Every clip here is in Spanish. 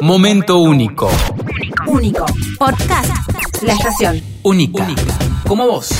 Momento único. Único. Podcast. La estación. Única. Como vos.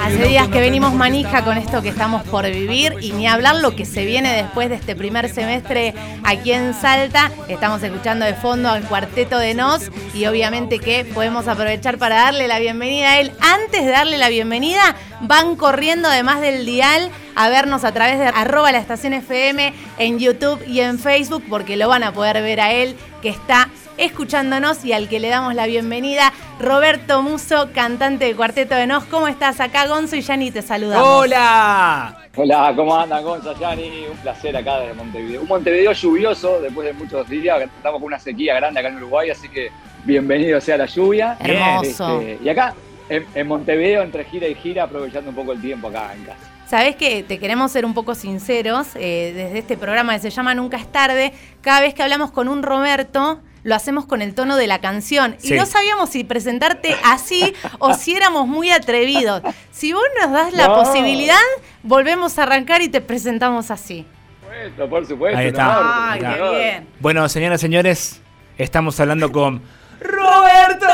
Hace días que venimos manija con esto que estamos por vivir y ni hablar lo que se viene después de este primer semestre aquí en Salta. Estamos escuchando de fondo al cuarteto de Nos y obviamente que podemos aprovechar para darle la bienvenida a él. Antes de darle la bienvenida, van corriendo además del dial a vernos a través de arroba la estación FM en YouTube y en Facebook porque lo van a poder ver a él que está escuchándonos y al que le damos la bienvenida, Roberto Muso, cantante de Cuarteto de Nos. ¿Cómo estás? Acá Gonzo y Yani te saludamos. ¡Hola! Hola, ¿cómo andan, Gonzo, Yani? Un placer acá desde Montevideo. Un Montevideo lluvioso después de muchos días, estamos con una sequía grande acá en Uruguay, así que bienvenido sea la lluvia. Hermoso. Este, y acá, en, en Montevideo, entre gira y gira, aprovechando un poco el tiempo acá en casa. Sabes que te queremos ser un poco sinceros, eh, desde este programa que se llama Nunca es tarde, cada vez que hablamos con un Roberto, lo hacemos con el tono de la canción. Sí. Y no sabíamos si presentarte así o si éramos muy atrevidos. Si vos nos das la No. posibilidad, volvemos a arrancar y te presentamos así. Por supuesto, por supuesto. Ahí está. Ay, qué bien. Bueno, señoras y señores, estamos hablando con Roberto.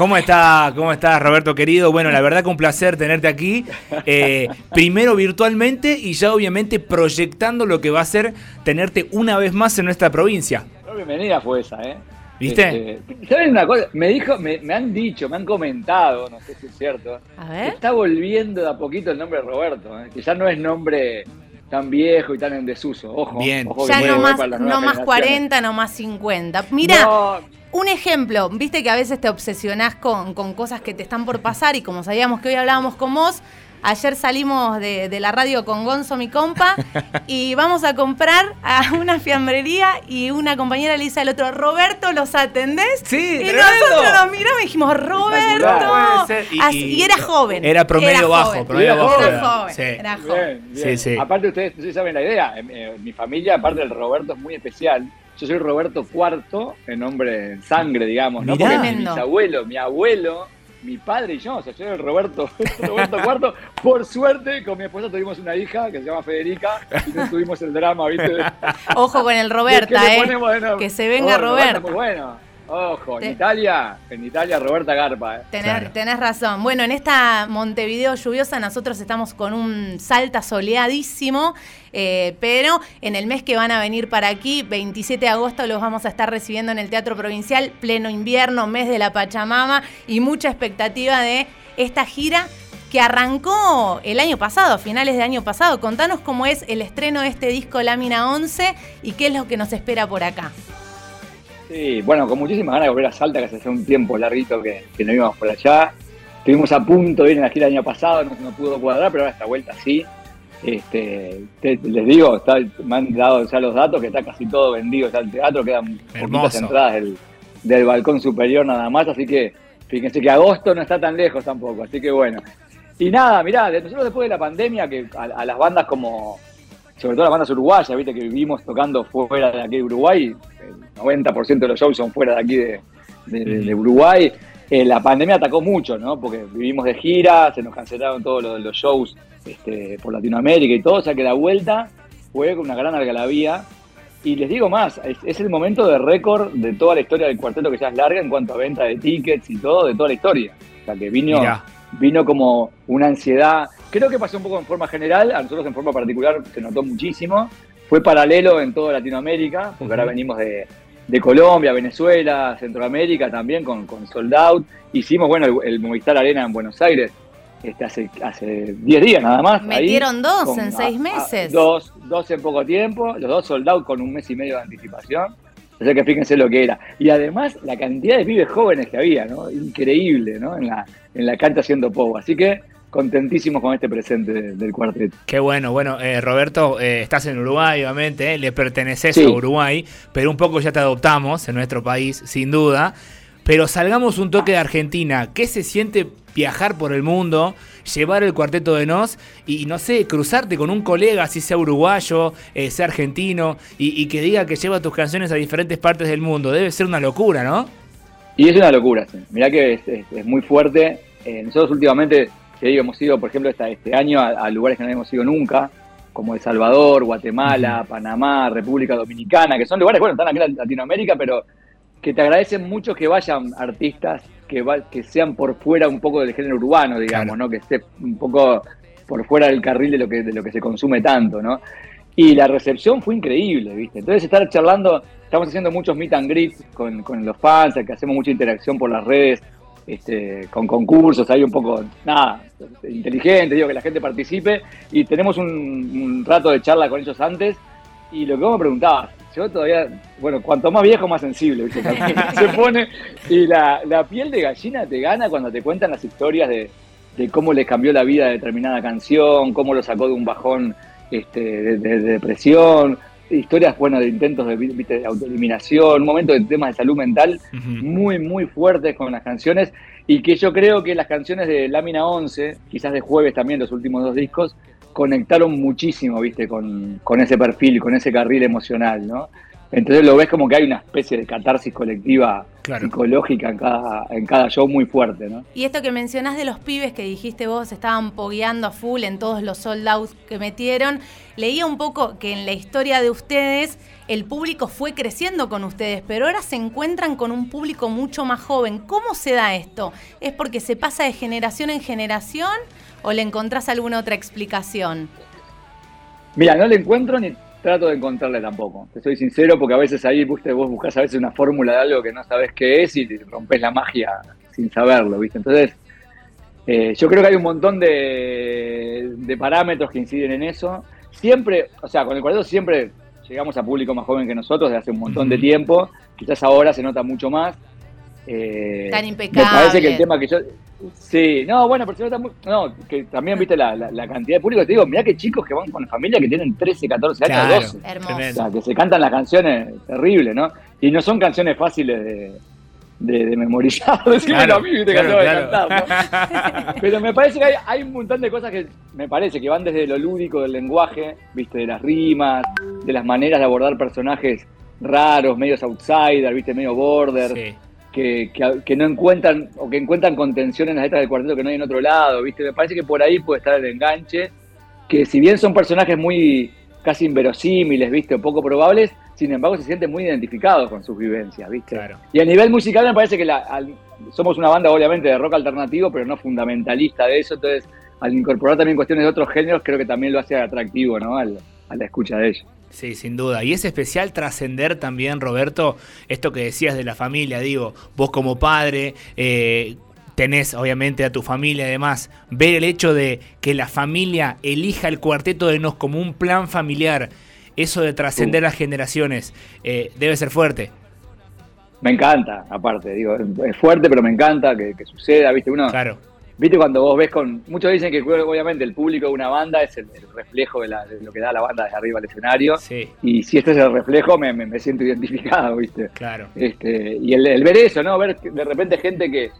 ¿Cómo está? ¿Cómo estás, Roberto querido? Bueno, la verdad que un placer tenerte aquí. Eh, primero virtualmente y ya obviamente proyectando lo que va a ser tenerte una vez más en nuestra provincia. No, bienvenida fue esa, ¿eh? ¿Viste? Este, ¿Saben una cosa? Me dijo, me, me han dicho, me han comentado, no sé si es cierto, A ver. está volviendo de a poquito el nombre de Roberto, ¿eh? que ya no es nombre tan viejo y tan en desuso. Ojo, Bien. ojo Ya no más, no más generaciones. 40, no más 50. Mira, No, Un ejemplo, viste que a veces te obsesionás con, con cosas que te están por pasar y como sabíamos que hoy hablábamos con vos, ayer salimos de, de la radio con Gonzo, mi compa, y vamos a comprar a una fiambrería y una compañera le dice al otro, Roberto, ¿los atendés? Sí, y tremendo. nosotros nos miramos y dijimos, Roberto. Y- Así- y- y era joven. Era promedio bajo, joven. promedio Era bajo. joven. Era joven. Sí. Era joven. bien, bien. Sí, sí. Aparte ustedes, ustedes saben la idea, mi familia, aparte del Roberto, es muy especial. Yo soy Roberto IV, en nombre en sangre, digamos, ¿no? Mirá. Porque mi Tremendo. bisabuelo, mi abuelo, mi padre y yo, o sea, yo soy el Roberto, Roberto IV. Por suerte, con mi esposa tuvimos una hija que se llama Federica y no tuvimos el drama, ¿viste? Ojo con el ¿Qué Roberta, ¿eh? ponemos? Que se venga Oh, Roberto. Muy bueno. Ojo, en Te- Italia, en Italia Roberta Garpa, ¿eh? Tenés, Claro. tenés razón. Bueno, en esta Montevideo lluviosa nosotros estamos con un Salta soleadísimo, eh, pero en el mes que van a venir para aquí, 27 de agosto, los vamos a estar recibiendo en el Teatro Provincial, pleno invierno, mes de la Pachamama y mucha expectativa de esta gira que arrancó el año pasado, a finales de año pasado. Contanos cómo es el estreno de este disco Lámina 11 y qué es lo que nos espera por acá. Sí, bueno, con muchísimas ganas de volver a Salta, que hace un tiempo larguito que, que no íbamos por allá. Estuvimos a punto de ir en la gira el año pasado, no, no pudo cuadrar, pero ahora esta vuelta sí. Este, te- les digo, está, me han dado ya los datos que está casi todo vendido ya el teatro, quedan poquitas entradas del, del balcón superior nada más, así que fíjense que agosto no está tan lejos tampoco, así que bueno. Y nada, mirá, nosotros después de la pandemia, que a, a las bandas como, sobre todo las bandas uruguayas, viste que vivimos tocando fuera de aquí de Uruguay, el 90% de los shows son fuera de aquí de, de- de- de Uruguay. Eh, la pandemia atacó mucho, ¿no? Porque vivimos de gira, se nos cancelaron todos los, los shows este, por Latinoamérica y todo, o sea que la vuelta fue con una gran algarabía. Y les digo más, es, es el momento de récord de toda la historia del cuarteto que ya es larga en cuanto a venta de tickets y todo, de toda la historia. O sea que vino, Mirá. vino como una ansiedad. Creo que pasó un poco en forma general, a nosotros en forma particular se notó muchísimo. Fue paralelo en toda Latinoamérica, porque ahora venimos de, de Colombia, Venezuela, Centroamérica también con, con Sold Out. Hicimos, bueno, el, el Movistar Arena en Buenos Aires este, hace hace 10 días nada más. ahí, Metieron dos con- en seis a- a- meses. dos, dos en poco tiempo, los dos Sold Out con un mes y medio de anticipación. O sea que fíjense lo que era. Y además la cantidad de pibes jóvenes que había, ¿no? Increíble, ¿no? En la, en la cancha haciendo pogo. Así que contentísimos con este presente de- del cuarteto. Qué bueno, bueno, eh, Roberto, eh, estás en Uruguay, obviamente, eh, le perteneces Sí. a Uruguay, pero un poco ya te adoptamos en nuestro país, sin duda. Pero salgamos un toque de Argentina. ¿Qué se siente viajar por el mundo, llevar el cuarteto de Nos y, no sé, cruzarte con un colega, si sea uruguayo, sea argentino, y, y que diga que lleva tus canciones a diferentes partes del mundo? Debe ser una locura, ¿no? Y es una locura, sí. Mirá que es, es- es muy fuerte. Nosotros últimamente, digo, hemos ido, por ejemplo, esta- este año a, a lugares que no hemos ido nunca. como El Salvador, Guatemala, Panamá, República Dominicana, que son lugares, bueno, están aquí en Latinoamérica, pero que te agradecen mucho que vayan artistas que, que sean por fuera un poco del género urbano, digamos, ¿no? Que esté un poco por fuera del carril de lo que, de lo que se consume tanto, ¿no? Y la recepción fue increíble, ¿viste? Entonces estar charlando, estamos haciendo muchos meet and greet con, con los fans, que hacemos mucha interacción por las redes, este, con concursos, ahí un poco, nada, inteligente, digo, que la gente participe. Y tenemos un, rato de charla con ellos antes. Y lo que vos me preguntabas, yo todavía, bueno, cuanto más viejo, más sensible, ¿viste? se pone. Y la, piel de gallina te gana cuando te cuentan las historias de, cómo les cambió la vida determinada canción, cómo lo sacó de un bajón este, de, depresión, historias, bueno, de intentos de, de autoeliminación, un momento de temas de salud mental muy, muy fuertes con las canciones y que yo creo que las canciones de Lámina 11, quizás de jueves también, los últimos dos discos, conectaron muchísimo, viste, con, con ese perfil, con ese carril emocional, ¿no? Entonces lo ves como que hay una especie de catarsis colectiva psicológica en cada, en cada show muy fuerte, ¿no? Y esto que mencionás de los pibes que dijiste vos, estaban pogueando a full en todos los sold outs que metieron. Leía un poco que en la historia de ustedes el público fue creciendo con ustedes, pero ahora se encuentran con un público mucho más joven. ¿Cómo se da esto? ¿Es porque se pasa de generación en generación o le encontrás alguna otra explicación? Mira, no le encuentro ni trato de encontrarle tampoco. Te soy sincero, porque a veces ahí vos buscas a veces una fórmula de algo que no sabes qué es y rompes la magia sin saberlo, ¿viste? Entonces, eh, yo creo que hay un montón de, parámetros que inciden en eso. Siempre, o sea, con el cuarteto siempre llegamos a público más joven que nosotros de hace un montón de tiempo. Quizás ahora se nota mucho más. Eh, Tan impecable. Me parece que el tema que yo. Sí, no, bueno, se nota muy, No, que también viste la, cantidad de público. Te digo, mirá que chicos que van con familia que tienen 13, 14 años, 12. Hermoso. O sea, que se cantan las canciones terribles, ¿no? Y no son canciones fáciles de, de, memorizar. Claro, a mí, viste, que de cantar, Pero me parece que hay, hay, un montón de cosas que me parece que van desde lo lúdico del lenguaje, viste, de las rimas, de las maneras de abordar personajes raros, medios outsider, viste, medio border. Sí que, que, no encuentran o que encuentran contención en las letras del cuarteto que no hay en otro lado, ¿viste? Me parece que por ahí puede estar el enganche, que si bien son personajes muy casi inverosímiles, ¿viste? O poco probables, sin embargo se sienten muy identificados con sus vivencias, ¿viste? Y a nivel musical me parece que somos una banda obviamente de rock alternativo, pero no fundamentalista de eso, entonces al incorporar también cuestiones de otros géneros creo que también lo hace atractivo, ¿no? a la escucha de ellos. Sí, sin duda. Y es especial trascender también, Roberto, esto que decías de la familia. Digo, vos como padre, eh, tenés obviamente a tu familia además, ver el hecho de que la familia elija el cuarteto de Nos como un plan familiar, eso de trascender las generaciones, eh, debe ser fuerte. Me encanta, aparte, digo, es fuerte, pero me encanta que, que suceda, ¿viste? Uno, claro Viste cuando vos ves con. Muchos dicen que obviamente el público de una banda es el, reflejo de, lo que da la banda desde arriba al escenario. Y si este es el reflejo, me, siento identificado, ¿viste? Claro. Este, y el, ver eso, ¿no? Ver de repente gente que.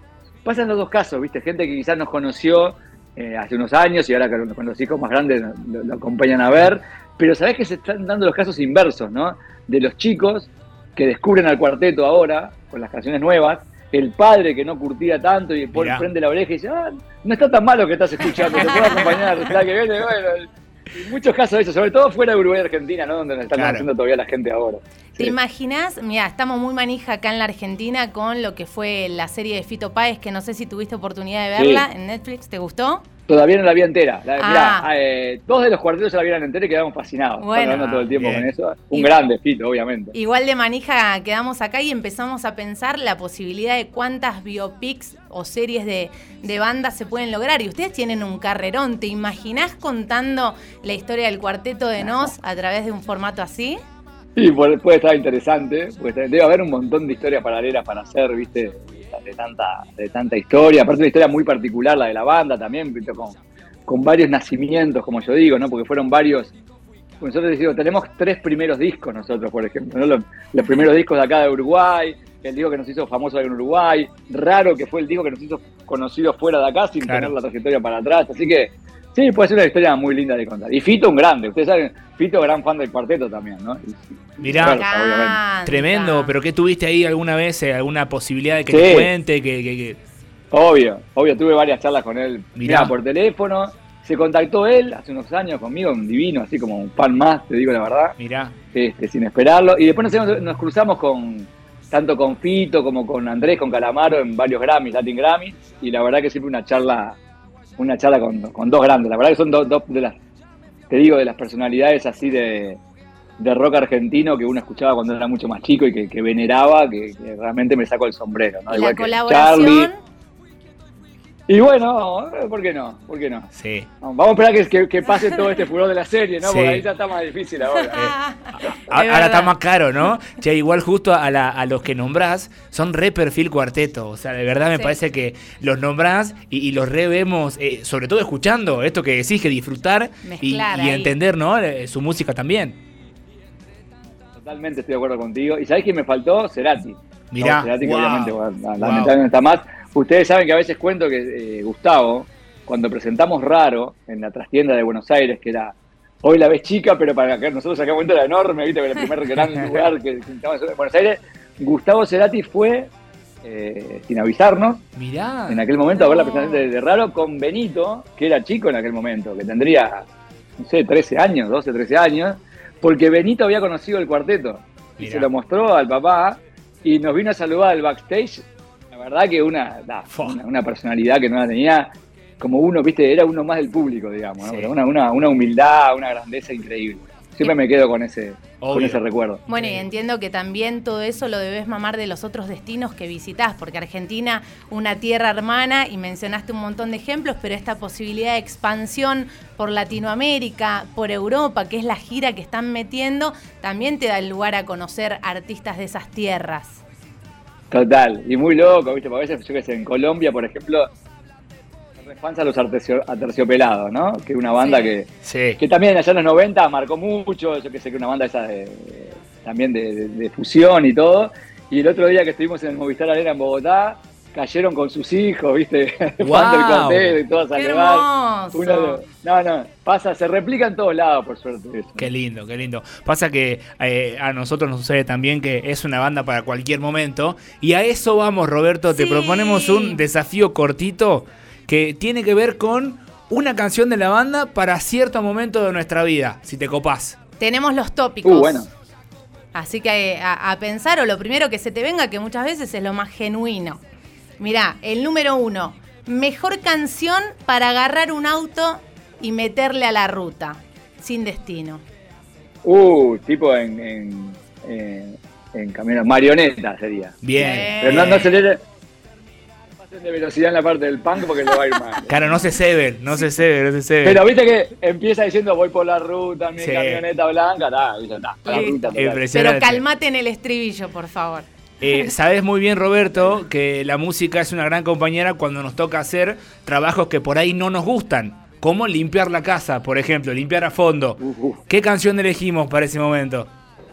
Pasan los dos casos, ¿viste? Gente que quizás nos conoció eh, hace unos años y ahora con los hijos más grandes lo, acompañan a ver. Pero sabés que se están dando los casos inversos, ¿no? De los chicos que descubren al cuarteto ahora con las canciones nuevas el padre que no curtía tanto y después prende la oreja y dice, ah, no está tan malo que estás escuchando, te puedo acompañar la que viene, bueno. muchos casos de eso, sobre todo fuera de Uruguay y Argentina, ¿no? Donde nos están haciendo todavía la gente ahora. ¿Te imaginas? Mira, estamos muy manija acá en la Argentina con lo que fue la serie de Fito Páez, que no sé si tuviste oportunidad de verla en Netflix, ¿te gustó? Todavía no la vi entera. Ah. eh, dos de los cuartetos se la vieron entera y quedamos fascinados. Bueno, hablando todo el tiempo con eso. Un grande fito, obviamente. Igual de manija quedamos acá y empezamos a pensar la posibilidad de cuántas biopics o series de, de bandas se pueden lograr. Y ustedes tienen un carrerón. ¿Te imaginás contando la historia del cuarteto de Nos a través de un formato así? Sí, puede, estar interesante. debe haber un montón de historias paralelas para hacer, ¿viste? De tanta, de tanta historia. Aparte, una historia muy particular, la de la banda también, con, con varios nacimientos, como yo digo, ¿no? Porque fueron varios. Nosotros decimos, tenemos tres primeros discos nosotros, por ejemplo, Los, primeros discos de acá de Uruguay, el disco que nos hizo famoso en Uruguay, raro que fue el disco que nos hizo conocidos fuera de acá sin tener la trayectoria para atrás. Así que Sí, puede ser una historia muy linda de contar. Y Fito, un grande. Ustedes saben, Fito, gran fan del cuarteto también, ¿no? Mirá, tremendo. ¿Pero qué tuviste ahí alguna vez? Eh, ¿Alguna posibilidad de que te cuente? Que, Obvio, obvio. Tuve varias charlas con él. Mirá. por teléfono. se contactó él hace unos años conmigo, un divino, así como un fan más, te digo la verdad, Mirá. este, sin esperarlo. Y después nos, nos cruzamos con tanto con Fito como con Andrés, con Calamaro en varios Grammys, Latin Grammys. Y la verdad que siempre una charla, una charla con, con dos grandes. La verdad que son dos, dos de las, te digo, de las personalidades así de, de rock argentino que uno escuchaba cuando era mucho más chico y que, que veneraba, que, que realmente me saco el sombrero. ¿no? Igual la que colaboración. Charlie. Y bueno, eh, ¿por qué no? ¿Por qué no? Sí. Vamos a esperar que, que- que pase todo este furor de la serie, ¿no? Sí. Porque ahí ya está más difícil ahora. Ah, A- es Ahora está más caro, ¿no? Che, igual justo a, la- a los que nombrás son re perfil cuarteto. O sea, de verdad me Sí. parece que los nombrás y, y los revemos, eh, sobre todo escuchando esto que decís, que disfrutar y, entender, ¿no? Eh, Su música también. Totalmente estoy de acuerdo contigo. ¿Y sabés quién me faltó? Cerati. Mirá, No, Cerati que obviamente bueno, wow. lamentablemente no está más. Ustedes saben que a veces cuento que eh, Gustavo, cuando presentamos Raro en la trastienda de Buenos Aires, que era hoy la ves chica, pero para que nosotros acá cuento era enorme, viste, el primer gran lugar que presentamos en Buenos Aires, Gustavo Cerati fue, eh, sin avisarnos, Mirá. en aquel momento a ver la presentación de, de Raro con Benito, que era chico en aquel momento, que tendría, no sé, 13 años, 12, 13 años, porque Benito había conocido el cuarteto y se lo mostró al papá y nos vino a saludar al backstage. La verdad que una, da, una, una personalidad que no la tenía como uno, viste, era uno más del público, digamos, ¿no? Sí. Pero una, una, una humildad, una grandeza increíble. Siempre me quedo con ese, con ese recuerdo. Bueno, y entiendo que también todo eso lo debes mamar de los otros destinos que visitás, porque Argentina, una tierra hermana, y mencionaste un montón de ejemplos, pero esta posibilidad de expansión por Latinoamérica, por Europa, que es la gira que están metiendo, también te da el lugar a conocer artistas de esas tierras. Total, y muy loco, ¿viste? Porque a veces, yo qué sé, en Colombia, por ejemplo, me fans a los Atercio- aterciopelados, ¿no? Que es una banda Sí. que, Sí. que también allá en los 90 marcó mucho, yo que sé que una banda esa de, también de, de- de fusión y todo. Y el otro día que estuvimos en el Movistar Arena en Bogotá, cayeron con sus hijos, ¿viste? Fan del y todos a ¡Qué hermoso! Uno no, no, pasa, se replica en todos lados, por suerte. Eso. Qué lindo, qué lindo. Pasa que eh, a nosotros nos sucede también que es una banda para cualquier momento. Y a eso vamos, Roberto. Te proponemos un desafío cortito que tiene que ver con una canción de la banda para cierto momento de nuestra vida, si te copás. Tenemos los tópicos. Uh, bueno. Así que a, a pensar, o lo primero que se te venga, que muchas veces es lo más genuino. Mirá, el número uno. Mejor canción para agarrar un auto y meterle a la ruta. Sin destino. Uh, tipo en, en, en, en camino, marioneta sería. Bien. Pero no, no acelere. De velocidad en la parte del punk porque le va a ir mal. Claro, no se ceben, no se ceben, no se ceben. Pero viste que empieza diciendo voy por la ruta, mi Sí. camioneta blanca, ta, la ruta total. Pero calmate en el estribillo, por favor. Eh, Sabes muy bien, Roberto, que la música es una gran compañera cuando nos toca hacer trabajos que por ahí no nos gustan. Como limpiar la casa, por ejemplo, limpiar a fondo. ¿Qué canción elegimos para ese momento?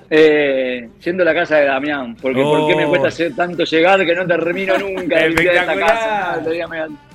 Eh, yendo a la casa de Damián, porque ¿por qué me Oh. cuesta hacer tanto llegar que no termino nunca de limpiar esta casa?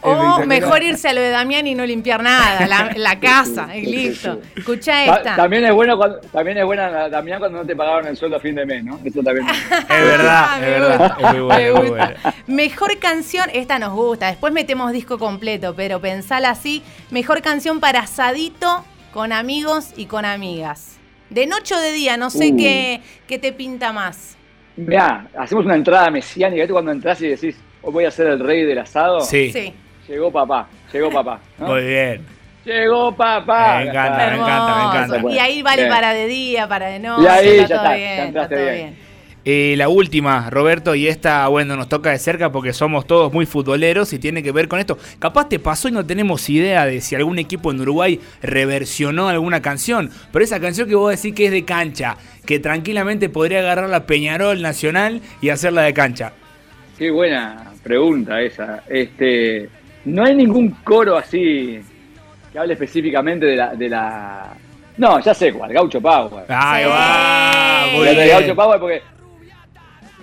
O mejor irse a lo de Damián y no limpiar nada, la, la casa, y listo. Escucha Ta- esta. También es bueno cuando, también es buena la- Damián cuando no te pagaron el sueldo a fin de mes, ¿no? Eso también. Es verdad, es verdad. Es muy buena, me gusta. Mejor canción, esta nos gusta. Después metemos disco completo, pero pensala así. Mejor canción para asadito con amigos y con amigas. De noche o de día, no sé Uh. qué, qué te pinta más. Mirá, hacemos una entrada mesiánica. ¿Viste cuando entras y decís, hoy voy a ser el rey del asado? Sí, Sí. Llegó papá, llegó papá. ¿no? muy bien. Llegó papá. Me encanta, me encanta, me encanta. Y ahí vale Bien. para de día, para de noche. Y ahí está ya todo está, bien, ya está entraste todo bien. bien. Eh, la última, Roberto, y esta, bueno, nos toca de cerca porque somos todos muy futboleros y tiene que ver con esto. Capaz te pasó y no tenemos idea de si algún equipo en Uruguay reversionó alguna canción, pero esa canción que vos decís que es de cancha, que tranquilamente podría agarrar la Peñarol Nacional y hacerla de cancha. Qué buena pregunta esa. Este, no hay ningún coro así que hable específicamente de la, de la. No, ya sé cuál, Gaucho Power. Ahí Sí. va, muy bien. Gaucho Power porque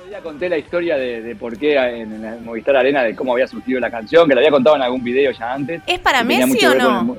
día conté la historia de, de por qué en el Movistar Arena, de cómo había surgido la canción, que la había contado en algún video ya antes. ¿Es para Messi o no?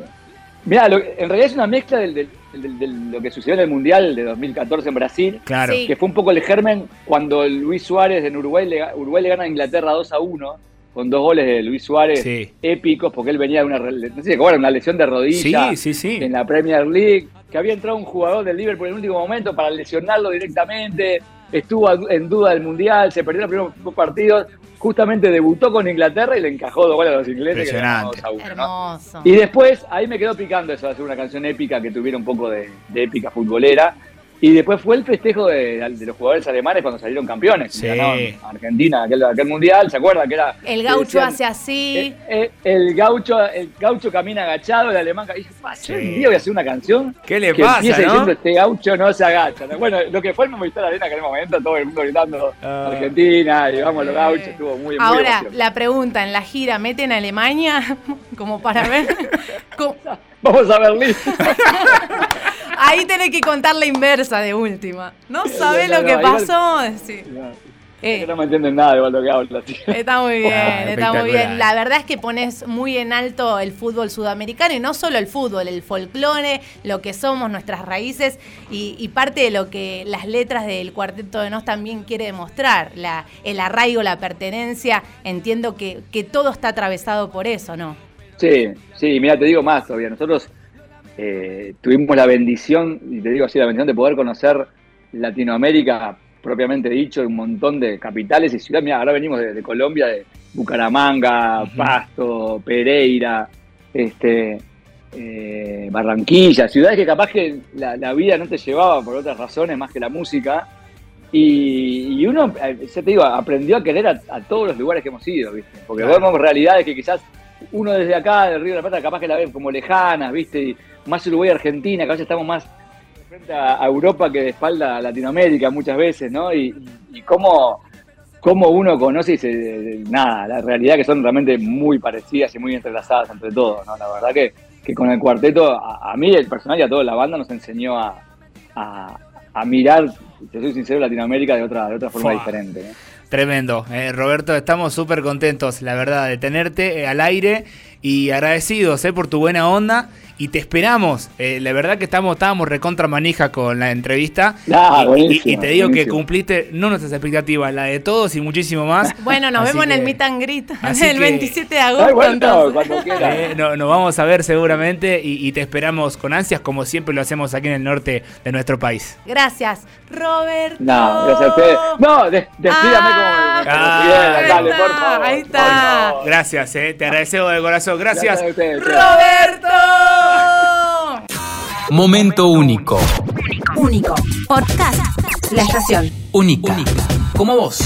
lo- en realidad es una mezcla del- del- del- de lo que sucedió en el Mundial de 2014 en Brasil, Claro. Sí. que fue un poco el germen cuando Luis Suárez en Uruguay le, Uruguay le gana a Inglaterra 2 a 1 con dos goles de Luis Suárez Sí. épicos, porque él venía de una, re- no sé era, una lesión de rodilla Sí, sí, sí. en la Premier League, que había entrado un jugador del Liverpool en el último momento para lesionarlo directamente, estuvo en duda del Mundial, se perdió los primeros dos partidos, justamente debutó con Inglaterra y le encajó dos goles a los ingleses. que Impresionante. 2 a 1, ¿no? Hermoso. Y después, ahí me quedó picando eso de hacer una canción épica que tuviera un poco de, de épica futbolera. Y después fue el festejo de, de los jugadores alemanes cuando salieron campeones. Sí. Ganaron a Argentina, aquel, aquel mundial, ¿se acuerdan? Que era, El que gaucho decían, hace así. eh, eh, el, gaucho, el gaucho camina agachado, el alemán. Y dije, "Pa, yo Sí. un día voy a hacer una canción ¿Qué le que pasa, no? diciendo este gaucho no se agacha. ¿no? Bueno, lo que fue el Movistar Arena en aquel momento, todo el mundo gritando Ah. Argentina, y vamos los gauchos, estuvo muy, Ahora, la pregunta, ¿en la gira meten a Alemania? Como para ver. Vamos a Berlín. Ahí tenés que contar la inversa de última. ¿No sabés no, lo que no, igual- pasó? Sí. Eh, Que no me entienden nada igual lo que hablo. tío. Está muy bien, Ah, está muy bien. La verdad es que pones muy en alto el fútbol sudamericano y no solo el fútbol, el folclore, lo que somos, nuestras raíces y, y parte de lo que las letras del Cuarteto de Nos también quiere demostrar, la, el arraigo, la pertenencia. Entiendo que, que todo está atravesado por eso, ¿no? Sí, sí, mira, te digo más todavía. Nosotros eh, tuvimos la bendición, y te digo así, la bendición de poder conocer Latinoamérica propiamente dicho, un montón de capitales y ciudades. Mira, ahora venimos de, de Colombia, de Bucaramanga. Pasto, Pereira, este, eh, Barranquilla, ciudades que capaz que la, la vida no te llevaba por otras razones más que la música. Y, y uno, eh, ya te digo, aprendió a querer a, a todos los lugares que hemos ido, ¿viste? Porque Claro. vemos realidades que quizás uno desde acá, del Río de la Plata, capaz que la ve como lejanas, ¿viste? Y más Uruguay y Argentina, que a veces estamos más de frente a Europa que de espalda a Latinoamérica muchas veces, ¿no? Y, y cómo, cómo uno conoce y se, nada, la realidad que son realmente muy parecidas y muy entrelazadas entre todos, ¿no? La verdad que, que con el cuarteto, a, a mí, el personal y a toda la banda nos enseñó a, a, a mirar, te soy sincero, Latinoamérica de otra, de otra forma Fua. diferente. Tremendo. Eh, Roberto, estamos súper contentos, la verdad, de tenerte eh, al aire y agradecidos eh, por tu buena onda. Y te esperamos. Eh, la verdad que estamos, estábamos recontra manija con la entrevista. Ah, y, buenísimo, y- y te digo que cumpliste no nuestras expectativas, la de todos y muchísimo más. Bueno, nos Así vemos en el meet and greet el que- 27 de agosto. Ay, bueno, entonces. cuando quiera. Eh, no- nos vamos a ver seguramente y, y te esperamos con ansias como siempre lo hacemos aquí en el norte de nuestro país. Gracias, Roberto. No, gracias a ustedes. No, des- despídame como me- me Ah, conocieron, ahí dale, está, por favor. ahí está. por favor. Gracias, eh, te agradecemos de corazón. Gracias. a ustedes, che. Roberto. Momento único. Único. Podcast. La estación. Única. Como vos.